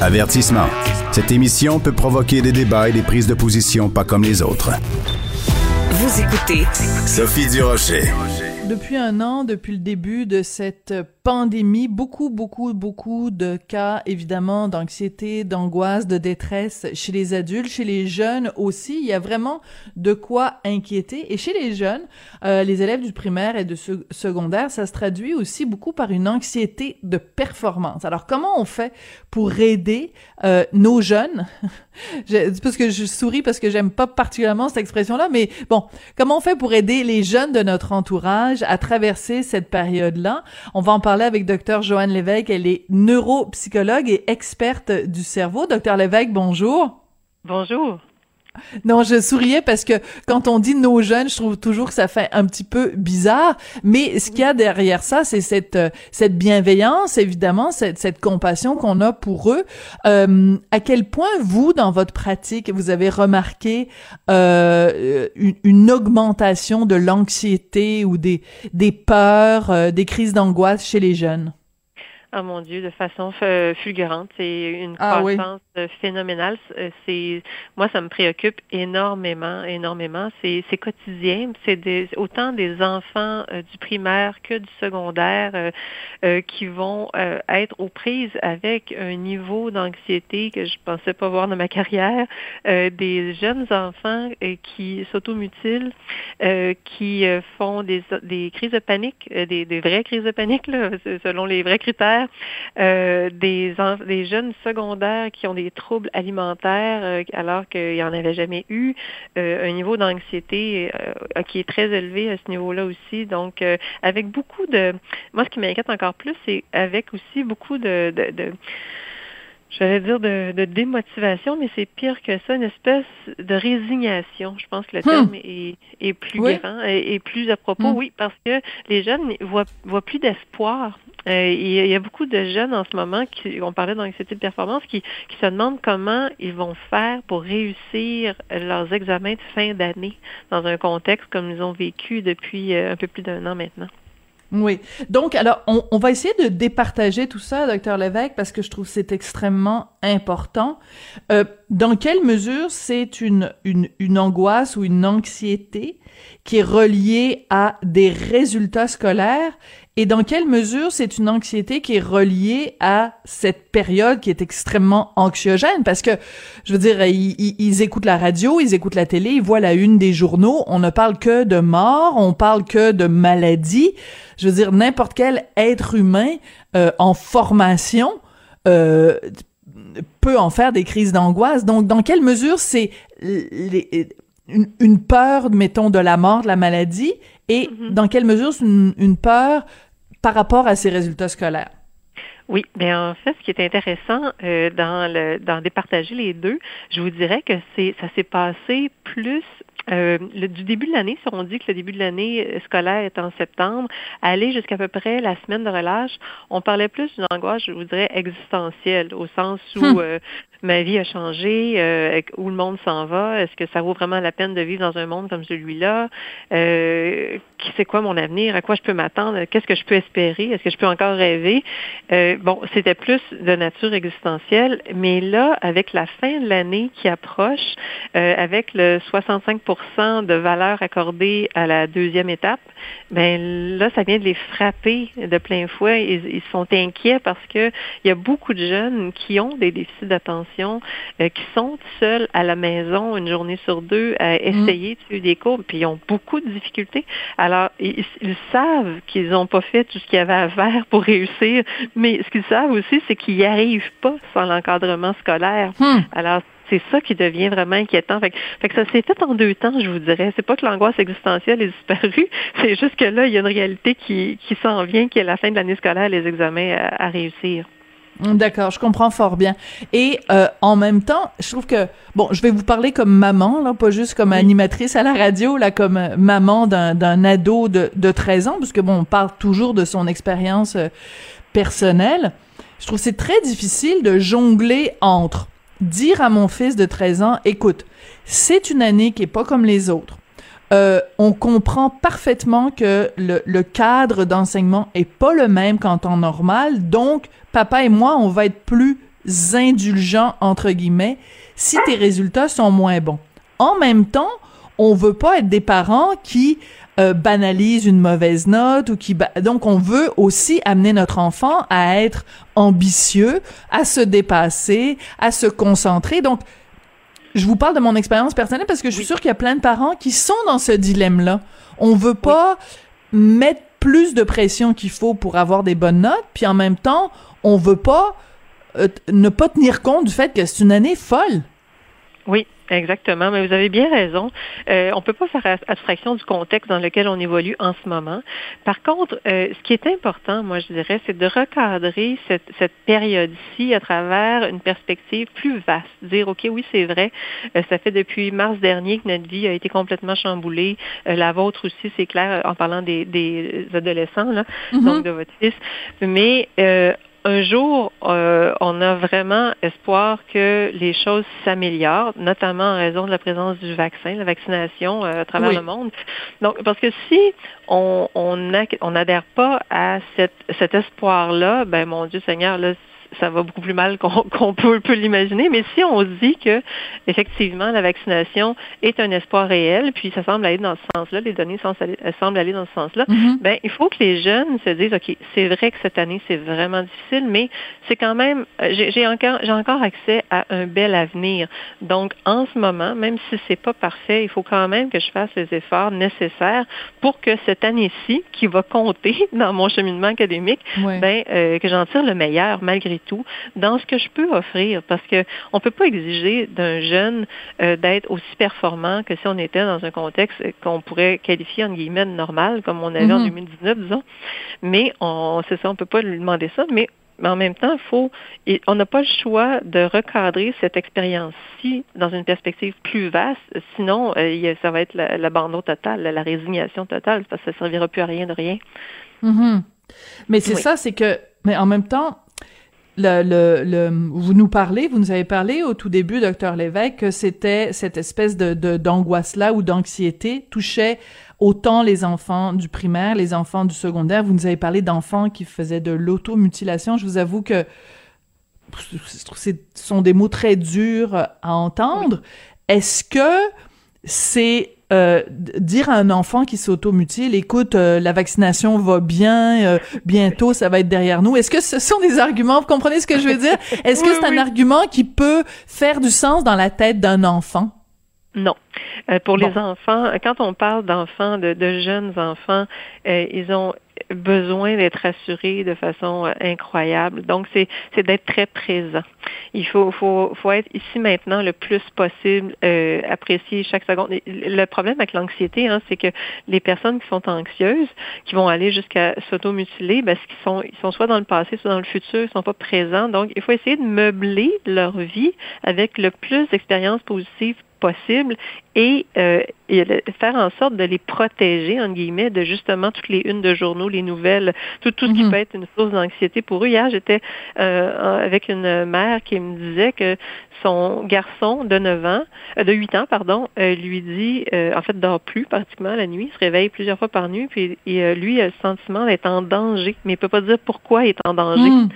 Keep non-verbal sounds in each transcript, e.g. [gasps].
Avertissement. Cette émission peut provoquer des débats et des prises de position pas comme les autres. Vous écoutez Sophie Durocher. Depuis un an, depuis le début de cette pandémie, beaucoup, beaucoup, beaucoup de cas, évidemment, d'anxiété, d'angoisse, de détresse chez les adultes, chez les jeunes aussi. Il y a vraiment de quoi inquiéter. Et chez les jeunes, euh, les élèves du primaire et de secondaire, ça se traduit aussi beaucoup par une anxiété de performance. Alors, comment on fait pour aider euh, nos jeunes? [laughs] C'est parce que je souris parce que j'aime pas particulièrement cette expression-là, mais bon, comment on fait pour aider les jeunes de notre entourage à traverser cette période-là? On va parler avec Dr. Joanne Lévesque. Elle est neuropsychologue et experte du cerveau. Docteur Lévesque, bonjour. Bonjour. Non, je souriais parce que quand on dit nos jeunes, je trouve toujours que ça fait un petit peu bizarre. Mais ce qu'il y a derrière ça, c'est cette euh, cette bienveillance, évidemment, cette, cette compassion qu'on a pour eux. Euh, à quel point vous, dans votre pratique, vous avez remarqué euh, une, une, augmentation de l'anxiété ou des des peurs, euh, des crises d'angoisse chez les jeunes? Oh mon Dieu, de façon fulgurante. C'est une ah croissance euh, phénoménale. Euh, c'est moi, ça me préoccupe énormément, énormément. C'est quotidien. C'est autant des enfants euh, du primaire que du secondaire qui vont être aux prises avec un niveau d'anxiété que je pensais pas voir dans ma carrière. des jeunes enfants qui s'automutilent, qui font des, des crises de panique, des, des vraies crises de panique là, selon les vrais critères euh, des, jeunes secondaires qui ont des troubles alimentaires euh, alors qu'il n'y en avait jamais eu, euh, un niveau d'anxiété qui est très élevé à ce niveau-là aussi. Donc, avec beaucoup de... Moi, ce qui m'inquiète encore plus, c'est avec aussi beaucoup de j'allais dire de, de, démotivation, mais c'est pire que ça, une espèce de résignation. Je pense que le hmm. terme est, est, plus grand et, plus à propos. Hmm. Oui, parce que les jeunes voient, voient plus d'espoir. Euh, il y a beaucoup de jeunes en ce moment qui, on parlait d'anxiété de performance, qui, qui se demandent comment ils vont faire pour réussir leurs examens de fin d'année dans un contexte comme ils ont vécu depuis euh, un peu plus d'un an maintenant. Oui. Donc, alors, on, on, va essayer de départager tout ça, docteur Lévesque, parce que je trouve c'est extrêmement important. Euh, dans quelle mesure c'est une, une, une angoisse ou une anxiété qui est reliée à des résultats scolaires? Et dans quelle mesure c'est une anxiété qui est reliée à cette période qui est extrêmement anxiogène? Parce que, je veux dire, ils, ils, écoutent la radio, ils écoutent la télé, ils voient la une des journaux, on ne parle que de mort, on parle que de maladie. Je veux dire, n'importe quel être humain euh, en formation euh, peut en faire des crises d'angoisse. Donc, dans quelle mesure c'est une, une, peur, mettons, de la mort, de la maladie, et mm-hmm. dans quelle mesure c'est une, peur par rapport à ces résultats scolaires? Oui, bien en fait, ce qui est intéressant euh, dans le dans départager les deux, je vous dirais que c'est ça s'est passé plus euh, le, du début de l'année, si on dit que le début de l'année euh, scolaire est en septembre, aller jusqu'à peu près la semaine de relâche, on parlait plus d'une angoisse, je vous dirais, existentielle, au sens où hum. euh, ma vie a changé, euh, où le monde s'en va, est-ce que ça vaut vraiment la peine de vivre dans un monde comme celui-là, euh, c'est quoi mon avenir, à quoi je peux m'attendre, qu'est-ce que je peux espérer, est-ce que je peux encore rêver? Euh, bon, c'était plus de nature existentielle, mais là, avec la fin de l'année qui approche, euh, avec le 65% de valeur accordée à la deuxième étape, ben là, ça vient de les frapper de plein fouet. Ils, ils sont inquiets parce que il y a beaucoup de jeunes qui ont des déficits d'attention euh, qui sont seuls à la maison une journée sur deux à mm. essayer de suivre des cours, puis ils ont beaucoup de difficultés. Alors, ils, savent qu'ils n'ont pas fait tout ce qu'il y avait à faire pour réussir, mais ce qu'ils savent aussi, c'est qu'ils n'y arrivent pas sans l'encadrement scolaire. Hmm. Alors, c'est ça qui devient vraiment inquiétant. Fait que, ça s'est fait en deux temps, je vous dirais. C'est pas que l'angoisse existentielle est disparue, [laughs] c'est juste que là, il y a une réalité qui, qui s'en vient, qui est la fin de l'année scolaire, les examens à réussir. D'accord, je comprends fort bien. Et euh, en même temps, je trouve que bon, je vais vous parler comme maman, là, pas juste comme animatrice à la radio, là, comme euh, maman d'un ado de, de 13 ans, parce que bon, on parle toujours de son expérience euh, personnelle. Je trouve c'est très difficile de jongler entre dire à mon fils de 13 ans, écoute, c'est une année qui est pas comme les autres. Euh, on comprend parfaitement que le, le cadre d'enseignement est pas le même qu'en temps normal, donc papa et moi, on va être plus indulgents, entre guillemets, si tes résultats sont moins bons. En même temps, on veut pas être des parents qui euh, banalisent une mauvaise note ou qui donc on veut aussi amener notre enfant à être ambitieux, à se dépasser, à se concentrer. Donc je vous parle de mon expérience personnelle parce que je suis sûre qu'il y a plein de parents qui sont dans ce dilemme-là. On veut pas mettre plus de pression qu'il faut pour avoir des bonnes notes, puis en même temps, on veut pas euh, ne pas tenir compte du fait que c'est une année folle. Oui, exactement. Mais vous avez bien raison. Euh, on ne peut pas faire abstraction du contexte dans lequel on évolue en ce moment. Par contre, euh, ce qui est important, moi, je dirais, c'est de recadrer cette, cette période-ci à travers une perspective plus vaste. Dire, OK, oui, c'est vrai, ça fait depuis mars dernier que notre vie a été complètement chamboulée. la vôtre aussi, c'est clair, en parlant des, des adolescents, là, mm-hmm. donc de votre fils. Mais un jour, euh, on a vraiment espoir que les choses s'améliorent, notamment en raison de la présence du vaccin, la vaccination euh, à travers le monde. Donc, parce que si on on n'adhère pas à cette, cet espoir-là, ben mon Dieu Seigneur, là, ça va beaucoup plus mal [laughs] qu'on peut, peut l'imaginer. Mais si on dit que effectivement la vaccination est un espoir réel, puis ça semble aller dans ce sens-là, les données semblent aller dans ce sens-là, mm-hmm. ben il faut que les jeunes se disent ok, c'est vrai que cette année c'est vraiment difficile, mais c'est quand même euh, j'ai encore j'ai encore accès à un bel avenir. Donc en ce moment, même si c'est pas parfait, il faut quand même que je fasse les efforts nécessaires pour que cette année-ci, qui va compter [laughs] dans mon cheminement académique, ben euh, que j'en tire le meilleur malgré tout dans ce que je peux offrir parce que on peut pas exiger d'un jeune euh, d'être aussi performant que si on était dans un contexte qu'on pourrait qualifier en guillemets normal comme on avait en 2019 mhm. disons mais on c'est ça on peut pas lui demander ça mais mais en même temps, faut, on n'a pas le choix de recadrer cette expérience-ci dans une perspective plus vaste. Sinon, euh, ça va être l'abandon total, la résignation totale, parce que ça ne servira plus à rien de rien. Mhm. Mais c'est ça, c'est que, mais en même temps, le, le, vous nous parlez, vous nous avez parlé au tout début, docteur Lévesque, que c'était cette espèce de d'angoisse-là ou d'anxiété touchait autant les enfants du primaire, les enfants du secondaire. Vous nous avez parlé d'enfants qui faisaient de l'automutilation. Je vous avoue que ce sont des mots très durs à entendre. Est-ce que c'est euh, dire à un enfant qui s'automutile, écoute, euh, la vaccination va bien, euh, bientôt ça va être derrière nous. Est-ce que ce sont des arguments, vous comprenez ce que je veux dire? Est-ce que c'est un argument qui peut faire du sens dans la tête d'un enfant? Non. pour les enfants, quand on parle d'enfants, de, de, jeunes enfants, ils ont besoin d'être assuré de façon euh, incroyable. Donc, c'est, c'est d'être très présent. Il faut, faut, faut être ici maintenant le plus possible, euh, apprécier chaque seconde. Le problème avec l'anxiété, hein, c'est que les personnes qui sont anxieuses, qui vont aller jusqu'à s'automutiler, parce qu'ils sont, ils sont soit dans le passé, soit dans le futur, ils sont pas présents. Donc, il faut essayer de meubler leur vie avec le plus d'expériences positives possible et, euh, faire en sorte de les protéger, en guillemets, de justement toutes les unes de journaux, les nouvelles, tout, tout ce qui mhm. peut être une source d'anxiété pour eux. Hier, j'étais euh, avec une mère qui me disait que son garçon de 9 ans, euh, de 8 ans, pardon, euh, lui dit, euh, en fait, dort plus pratiquement la nuit, il se réveille plusieurs fois par nuit, puis et, lui a le sentiment d'être en danger, mais il peut pas dire pourquoi il est en danger. Hmm.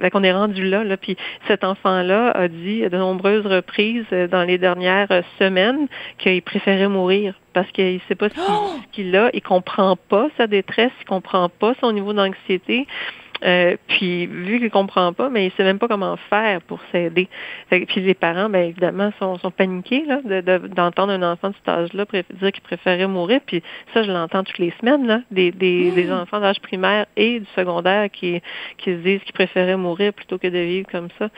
Fait qu'on est rendu là, là. Puis cet enfant-là a dit à de nombreuses reprises dans les dernières semaines qu'il préférait mourir parce qu'il sait pas [gasps] ce qu'il a, il comprend pas sa détresse, il comprend pas son niveau d'anxiété. Euh, puis vu qu'il comprend pas, mais il sait même pas comment faire pour s'aider. Puis les parents, ben évidemment, sont, sont paniqués là, d'entendre un enfant de cet âge-là dire qu'il préférait mourir. Puis ça, je l'entends toutes les semaines, là, des, des, des enfants d'âge primaire et du secondaire qui, qui se disent qu'ils préféraient mourir plutôt que de vivre comme ça.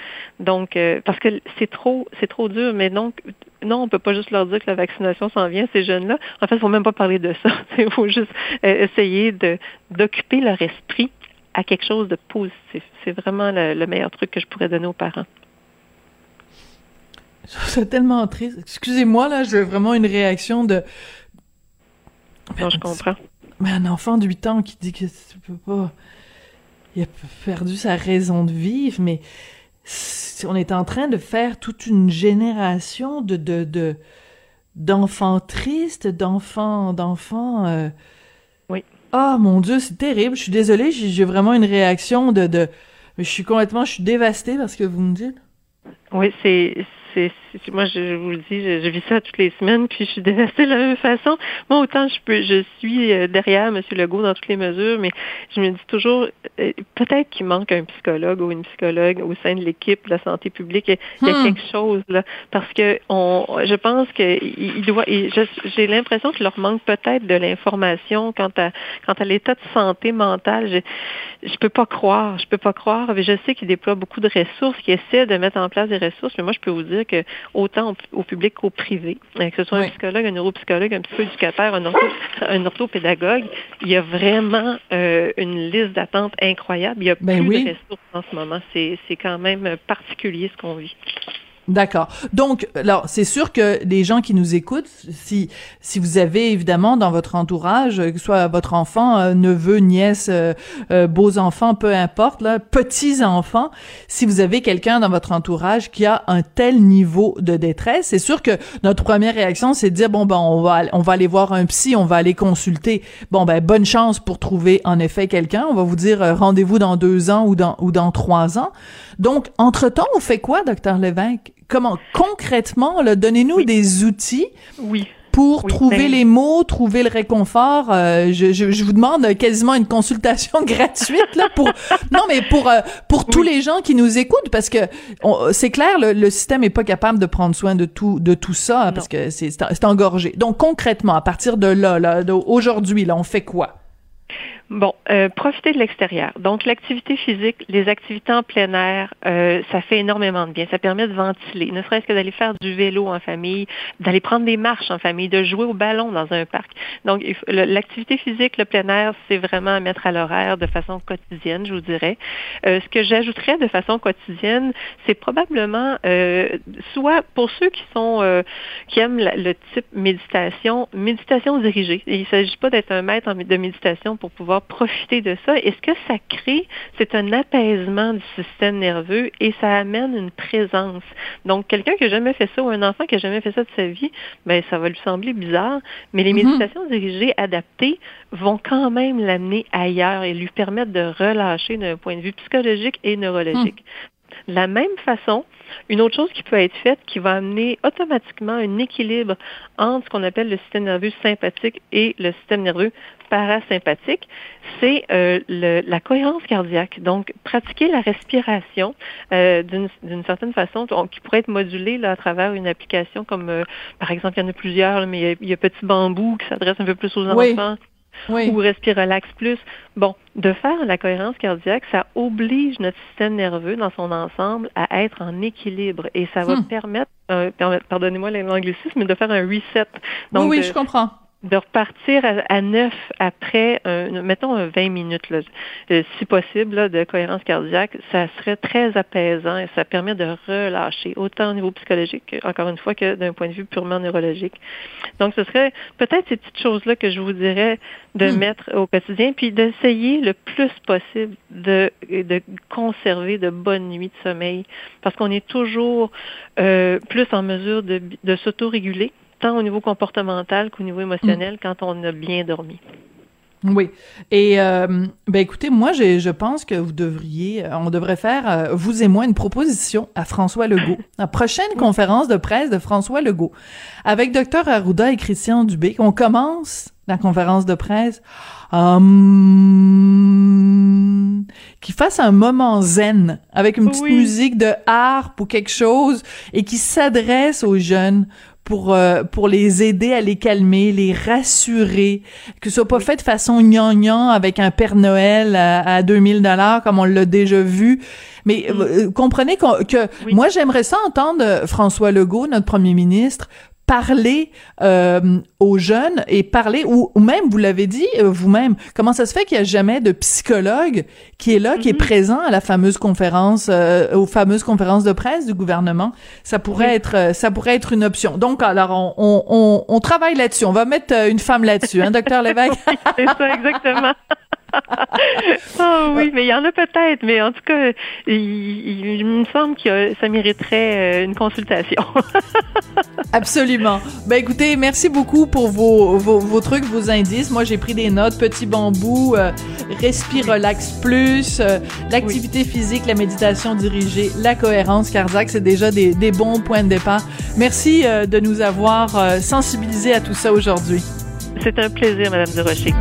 Donc, euh, parce que c'est trop, c'est trop dur. Mais donc, non, on peut pas juste leur dire que la vaccination s'en vient, ces jeunes-là. En fait, il faut même pas parler de ça. [laughs] Il faut juste euh, essayer de d'occuper leur esprit à quelque chose de positif. C'est vraiment le, meilleur truc que je pourrais donner aux parents. C'est tellement triste. Excusez-moi, là, j'ai vraiment une réaction de... Non, je comprends. Mais un enfant de 8 ans qui dit que tu peux pas... Il a perdu sa raison de vivre, mais on est en train de faire toute une génération de... de, de d'enfants tristes, d'enfants, d'enfants. Euh, oui. Ah mon Dieu, c'est terrible. Je suis désolée, j'ai vraiment une réaction de, de. Je suis complètement, je suis dévastée parce que vous me dites. Oui, c'est c'est moi je, vous le dis, je, vis ça toutes les semaines, puis je suis dévastée de la même façon. Moi, autant je peux je suis euh, derrière M. Legault dans toutes les mesures, mais je me dis toujours euh, peut-être qu'il manque un psychologue ou une psychologue au sein de l'équipe de la santé publique. Il y a hmm. quelque chose là. Parce que on je pense qu'il doit j'ai l'impression qu'il leur manque peut-être de l'information quant à quant à l'état de santé mentale. Je, je peux pas croire, je peux pas croire. Mais je sais qu'il déploie beaucoup de ressources, qu'il essaie de mettre en place des ressources, mais moi je peux vous dire que autant au, public qu'au privé, euh, que ce soit un psychologue, un neuropsychologue, un psychoéducateur, un, un orthopédagogue, il y a vraiment euh, une liste d'attente incroyable. Il y a ben plus de ressources en ce moment. C'est quand même particulier ce qu'on vit. D'accord. Donc, alors, c'est sûr que les gens qui nous écoutent, si si vous avez évidemment dans votre entourage, que ce soit votre enfant, euh, neveu, nièce, euh, euh, beaux enfants, peu importe, petits enfants, si vous avez quelqu'un dans votre entourage qui a un tel niveau de détresse, c'est sûr que notre première réaction, c'est de dire bon ben on va on va aller voir un psy, on va aller consulter. Bon ben bonne chance pour trouver en effet quelqu'un. On va vous dire rendez-vous dans deux ans ou dans ou dans trois ans. Donc entre temps, on fait quoi, docteur Lévesque? Comment concrètement, donnez-nous des outils. Oui pour trouver ben les mots, trouver le réconfort. Euh, je, je, vous demande quasiment une consultation [laughs] gratuite là pour non mais pour euh, pour tous les gens qui nous écoutent parce que c'est clair le, le, système est pas capable de prendre soin de tout de tout ça parce que c'est c'est engorgé. Donc concrètement à partir de là là aujourd'hui là on fait quoi? Bon, euh, profiter de l'extérieur. Donc, l'activité physique, les activités en plein air, euh, ça fait énormément de bien. Ça permet de ventiler, ne serait-ce que d'aller faire du vélo en famille, d'aller prendre des marches en famille, de jouer au ballon dans un parc. Donc, l'activité physique, le plein air, c'est vraiment à mettre à l'horaire de façon quotidienne, je vous dirais. Euh, ce que j'ajouterais de façon quotidienne, c'est probablement euh, soit pour ceux qui sont euh, qui aiment le type méditation, méditation dirigée. Il ne s'agit pas d'être un maître de méditation pour pouvoir profiter de ça. Et ce que ça crée, c'est un apaisement du système nerveux et ça amène une présence? Donc, quelqu'un qui n'a jamais fait ça ou un enfant qui n'a jamais fait ça de sa vie, ben ça va lui sembler bizarre, mais les mhm. méditations dirigées adaptées vont quand même l'amener ailleurs et lui permettre de relâcher d'un point de vue psychologique et neurologique. De la même façon, une autre chose qui peut être faite qui va amener automatiquement un équilibre entre ce qu'on appelle le système nerveux sympathique et le système nerveux parasympathique, c'est euh, la cohérence cardiaque. Donc, pratiquer la respiration euh, d'une certaine façon, qui pourrait être modulée là, à travers une application comme, euh, par exemple, il y en a plusieurs, mais il y, a, Petit Bambou qui s'adresse un peu plus aux enfants oui. ou Respirelax Plus. Bon, de faire la cohérence cardiaque, ça oblige notre système nerveux dans son ensemble à être en équilibre et ça va hmm. permettre, euh, pardonnez-moi l'anglicisme, de faire un reset. Donc, oui, oui, je comprends de repartir à, neuf après, mettons 20 minutes, là, euh, si possible, de cohérence cardiaque, ça serait très apaisant et ça permet de relâcher, autant au niveau psychologique, encore une fois, que d'un point de vue purement neurologique. Donc, ce serait peut-être ces petites choses-là que je vous dirais de hmm. mettre au quotidien, puis d'essayer le plus possible de, de conserver de bonnes nuits de sommeil, parce qu'on est toujours euh, plus en mesure de, de s'autoréguler tant au niveau comportemental qu'au niveau émotionnel mm. quand on a bien dormi. Oui. Et euh, ben écoutez, moi je pense que vous devriez, euh, on devrait faire euh, vous et moi une proposition à François Legault, la prochaine conférence de presse de François Legault, avec Dr Arruda et Christian Dubé. On commence la conférence de presse, hum, qui fasse un moment zen avec une petite musique de harpe ou quelque chose et qui s'adresse aux jeunes pour euh, pour les aider à les calmer, les rassurer, que ce soit pas fait de façon gnangnan avec un Père Noël à, à 2000 dollars comme on l'a déjà vu. Mais euh, comprenez que, moi j'aimerais ça entendre François Legault, notre premier ministre, parler euh, aux jeunes et parler ou, même vous l'avez dit euh, vous-même. Comment ça se fait qu'il y a jamais de psychologue qui est là qui est mhm. présent à la fameuse conférence euh, aux fameuses conférences de presse du gouvernement? Ça pourrait être ça pourrait être une option. Donc alors on, on, on, travaille là-dessus. On va mettre une femme là-dessus hein docteur Lévesque? [laughs] C'est ça exactement. [laughs] Oh oui, mais il y en a peut-être, mais en tout cas, il, me semble que ça mériterait euh, une consultation. [laughs] Absolument. Ben écoutez, merci beaucoup pour vos, vos, trucs, vos indices. Moi, j'ai pris des notes. Petit bambou, euh, respire relax plus, euh, l'activité physique, la méditation dirigée, la cohérence cardiaque, c'est déjà des, des, bons points de départ. Merci de nous avoir sensibilisés à tout ça aujourd'hui. C'est un plaisir, Madame Durocher.